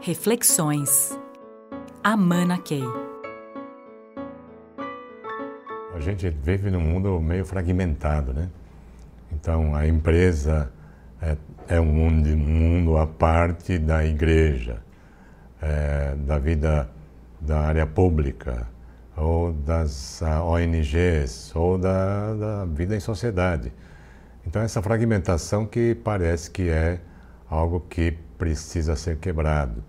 Reflexões. Amana Key. A gente vive num mundo meio fragmentado, né? Então a empresa é, é um mundo, mundo à parte da igreja, é, da vida da área pública, ou das ONGs, ou da, da vida em sociedade. Então essa fragmentação que parece que é algo que precisa ser quebrado.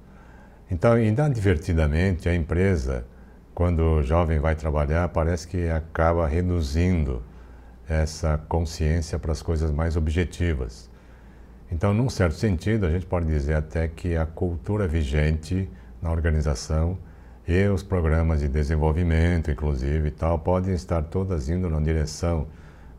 Então, inadvertidamente, a empresa, quando o jovem vai trabalhar, parece que acaba reduzindo essa consciência para as coisas mais objetivas. Então, num certo sentido, a gente pode dizer até que a cultura vigente na organização e os programas de desenvolvimento, inclusive, e tal, podem estar todas indo na direção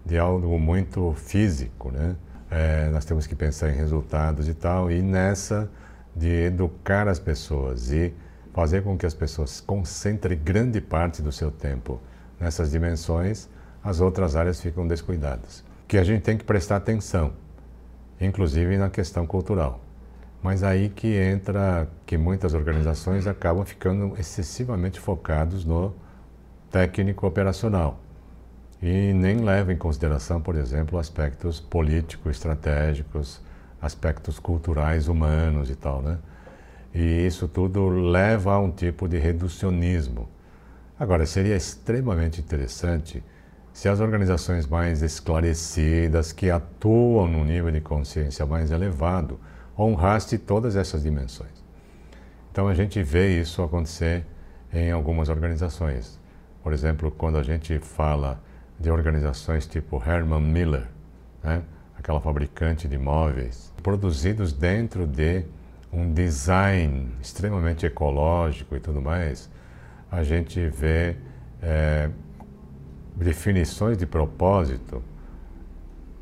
de algo muito físico, né? É, nós temos que pensar em resultados e tal, e nessa de educar as pessoas e fazer com que as pessoas concentrem grande parte do seu tempo nessas dimensões, as outras áreas ficam descuidadas. Que a gente tem que prestar atenção, inclusive na questão cultural. Mas aí que entra que muitas organizações acabam ficando excessivamente focados no técnico operacional e nem levam em consideração, por exemplo, aspectos políticos, estratégicos, aspectos culturais, humanos e tal, né? E isso tudo leva a um tipo de reducionismo. Agora, seria extremamente interessante se as organizações mais esclarecidas, que atuam num nível de consciência mais elevado, honrassem todas essas dimensões. Então, a gente vê isso acontecer em algumas organizações. Por exemplo, quando a gente fala de organizações tipo Herman Miller, né? aquela fabricante de móveis, produzidos dentro de um design extremamente ecológico e tudo mais, a gente vê é, definições de propósito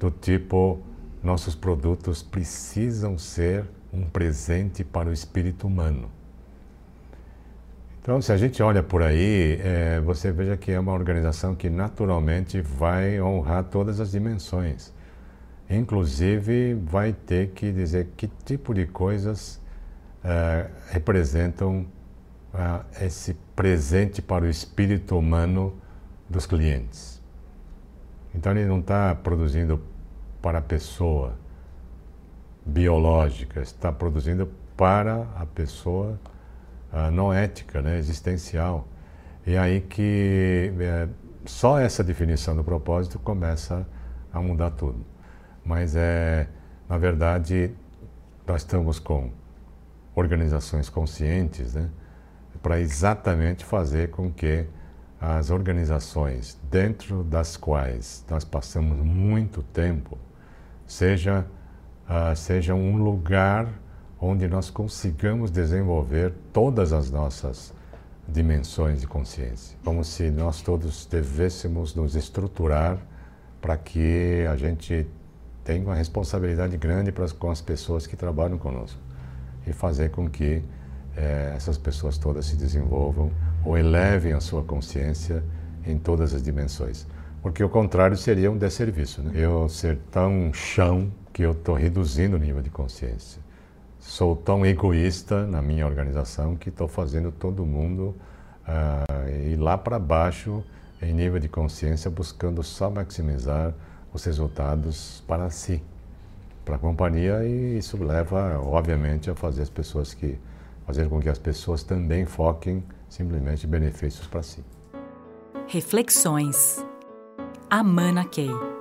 do tipo: nossos produtos precisam ser um presente para o espírito humano. Então, se a gente olha por aí, é, você veja que é uma organização que naturalmente vai honrar todas as dimensões. Inclusive, vai ter que dizer que tipo de coisas é, representam é, esse presente para o espírito humano dos clientes. Então, ele não está produzindo para a pessoa biológica, está produzindo para a pessoa não ética, né, existencial. E aí que é, só essa definição do propósito começa a mudar tudo. Mas é, na verdade, nós estamos com organizações conscientes, né, para exatamente fazer com que as organizações dentro das quais nós passamos muito tempo seja uh, seja um lugar onde nós consigamos desenvolver todas as nossas dimensões de consciência. Como se nós todos devêssemos nos estruturar para que a gente tenha uma responsabilidade grande com as pessoas que trabalham conosco e fazer com que eh, essas pessoas todas se desenvolvam ou elevem a sua consciência em todas as dimensões. Porque o contrário seria um desserviço. Né? Eu ser tão chão que eu estou reduzindo o nível de consciência sou tão egoísta na minha organização que estou fazendo todo mundo uh, ir lá para baixo em nível de consciência, buscando só maximizar os resultados para si, para a companhia, e isso leva, obviamente, a fazer as pessoas que fazer com que as pessoas também foquem simplesmente benefícios para si. Reflexões. Amana Key.